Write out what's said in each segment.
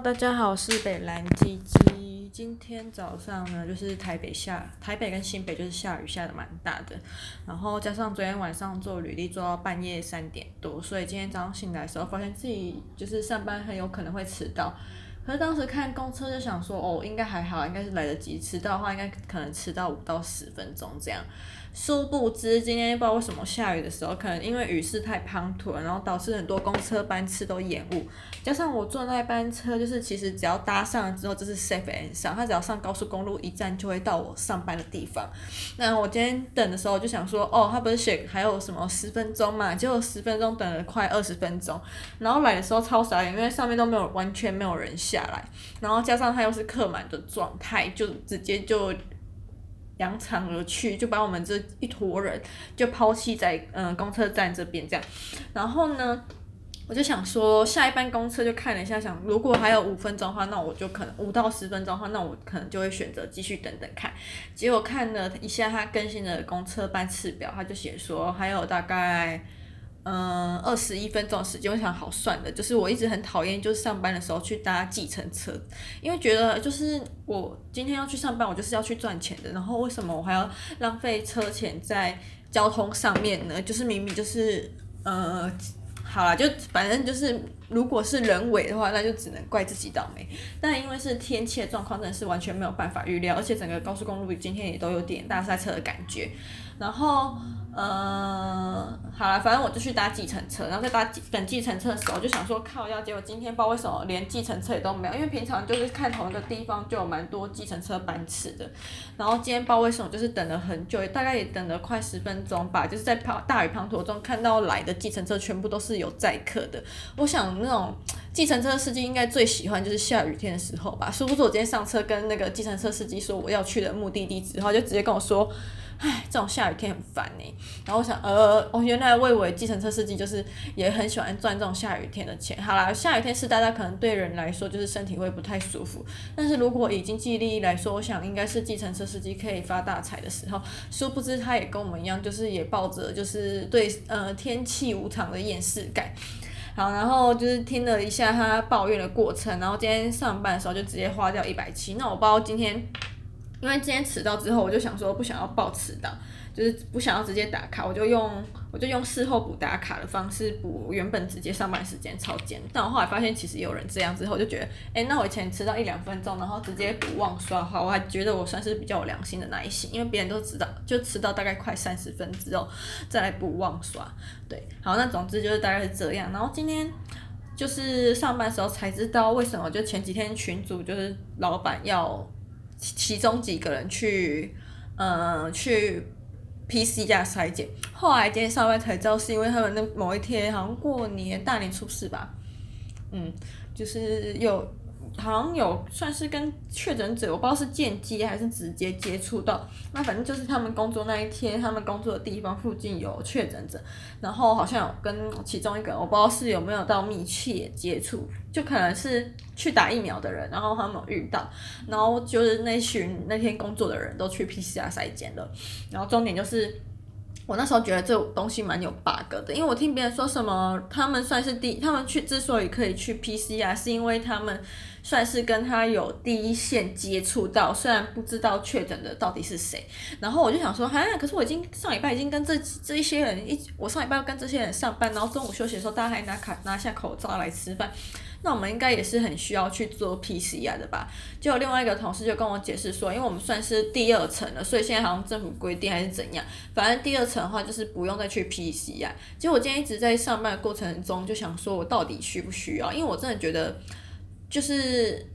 大家好，我是北蓝鸡鸡。今天早上呢，就是台北下，台北跟新北就是下雨下的蛮大的，然后加上昨天晚上做履历做到半夜三点多，所以今天早上醒来的时候，发现自己就是上班很有可能会迟到。可是当时看公车就想说，哦，应该还好，应该是来得及。迟到的话，应该可能迟到五到十分钟这样。殊不知，今天不知道为什么下雨的时候，可能因为雨势太滂沱，然后导致很多公车班次都延误。加上我坐那班车，就是其实只要搭上之后，就是 safe and 上，它只要上高速公路一站就会到我上班的地方。那我今天等的时候就想说，哦，他不是写还有什么十分钟嘛？结果十分钟等了快二十分钟，然后来的时候超傻眼，因为上面都没有完全没有人下下来，然后加上他又是客满的状态，就直接就。扬长而去，就把我们这一坨人就抛弃在嗯、公车站这边这样，然后呢，我就想说下一班公车就看了一下，想如果还有五分钟的话，那我就可能五到十分钟的话，那我可能就会选择继续等等看。结果看了一下他更新的公车班次表，他就写说还有大概。嗯，二十一分钟时间，我想好算的，就是我一直很讨厌，就是上班的时候去搭计程车，因为觉得就是我今天要去上班，我就是要去赚钱的，然后为什么我还要浪费车钱在交通上面呢？就是明明就是，呃，好啦，就反正就是，如果是人为的话，那就只能怪自己倒霉。但因为是天气的状况，真的是完全没有办法预料，而且整个高速公路今天也都有点大塞车的感觉，然后。嗯，好了，反正我就去搭计程车，然后在搭等计程车的时候，我就想说靠要，结果今天不知道为什么连计程车也都没有，因为平常就是看同一个地方就有蛮多计程车班次的，然后今天不知道为什么就是等了很久，大概也等了快十分钟吧，就是在跑大雨滂沱中看到来的计程车全部都是有载客的，我想那种计程车司机应该最喜欢就是下雨天的时候吧，殊不知我今天上车跟那个计程车司机说我要去的目的地之后，就直接跟我说。唉，这种下雨天很烦呢。然后我想，呃，我原来为我以为计程车司机就是也很喜欢赚这种下雨天的钱。好啦，下雨天是大家可能对人来说就是身体会不太舒服，但是如果以经济利益来说，我想应该是计程车司机可以发大财的时候。殊不知他也跟我们一样，就是也抱着就是对呃天气无常的厌世感。好，然后就是听了一下他抱怨的过程，然后今天上班的时候就直接花掉一百七。那我不知道今天。因为今天迟到之后，我就想说不想要报迟到，就是不想要直接打卡，我就用我就用事后补打卡的方式补原本直接上班时间超简。但我后来发现其实有人这样之后，就觉得，哎，那我以前迟到一两分钟，然后直接补忘刷的话，我还觉得我算是比较有良心的那一型，因为别人都知道就迟到大概快三十分之后再来补忘刷。对，好，那总之就是大概是这样。然后今天就是上班时候才知道为什么，就前几天群主就是老板要。其中几个人去，呃，去 PC 加筛检，后来今天上班才知道，是因为他们那某一天好像过年大年初四吧，嗯，就是有。好像有算是跟确诊者，我不知道是间接还是直接接触到。那反正就是他们工作那一天，他们工作的地方附近有确诊者，然后好像有跟其中一个，我不知道是有没有到密切接触，就可能是去打疫苗的人，然后他们遇到，然后就是那群那天工作的人都去 PCR 筛检了，然后重点就是。我那时候觉得这东西蛮有 bug 的，因为我听别人说什么，他们算是第，他们去之所以可以去 PCR，是因为他们算是跟他有第一线接触到，虽然不知道确诊的到底是谁。然后我就想说，哈，可是我已经上礼拜已经跟这这一些人一，我上礼拜跟这些人上班，然后中午休息的时候，大家还拿卡拿下口罩来吃饭。那我们应该也是很需要去做 PCR 的吧？就有另外一个同事就跟我解释说，因为我们算是第二层了，所以现在好像政府规定还是怎样，反正第二层的话就是不用再去 PCR。结果我今天一直在上班的过程中就想说，我到底需不需要？因为我真的觉得，就是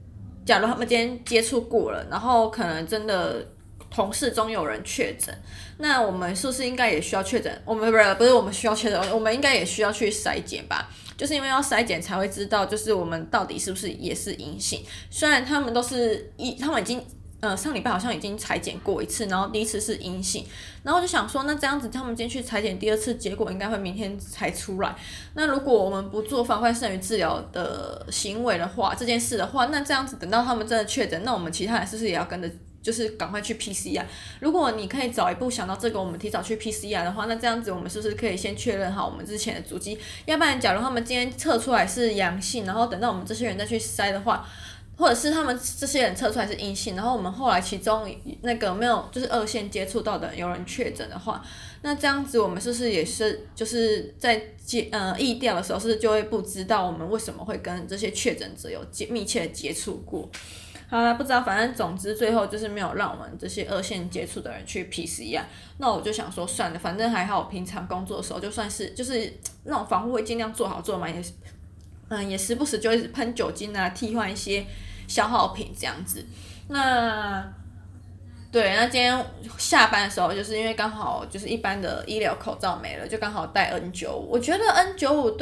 假如他们今天接触过了，然后可能真的同事中有人确诊，那我们是不是应该也需要确诊？我们不是不是我们需要确诊，我们应该也需要去筛检吧？就是因为要筛检才会知道，就是我们到底是不是也是阴性。虽然他们都是一，他们已经呃上礼拜好像已经采检过一次，然后第一次是阴性，然后就想说，那这样子他们今天去采检第二次，结果应该会明天才出来。那如果我们不做防范胜于治疗的行为的话，这件事的话，那这样子等到他们真的确诊，那我们其他人是不是也要跟着就是赶快去 PCR。如果你可以早一步想到这个，我们提早去 PCR 的话，那这样子我们是不是可以先确认好我们之前的足迹？要不然，假如他们今天测出来是阳性，然后等到我们这些人再去筛的话，或者是他们这些人测出来是阴性，然后我们后来其中那个没有就是二线接触到的有人确诊的话，那这样子我们是不是也是就是在接呃疫调的时候，是不是就会不知道我们为什么会跟这些确诊者有接密切的接触过？好了，不知道，反正总之最后就是没有让我们这些二线接触的人去 PCR。那我就想说算了，反正还好，平常工作的时候就算是就是那种防护会尽量做好做嘛，也是嗯也时不时就会喷酒精啊，替换一些消耗品这样子。那对，那今天下班的时候，就是因为刚好就是一般的医疗口罩没了，就刚好戴 N95。我觉得 N95 对。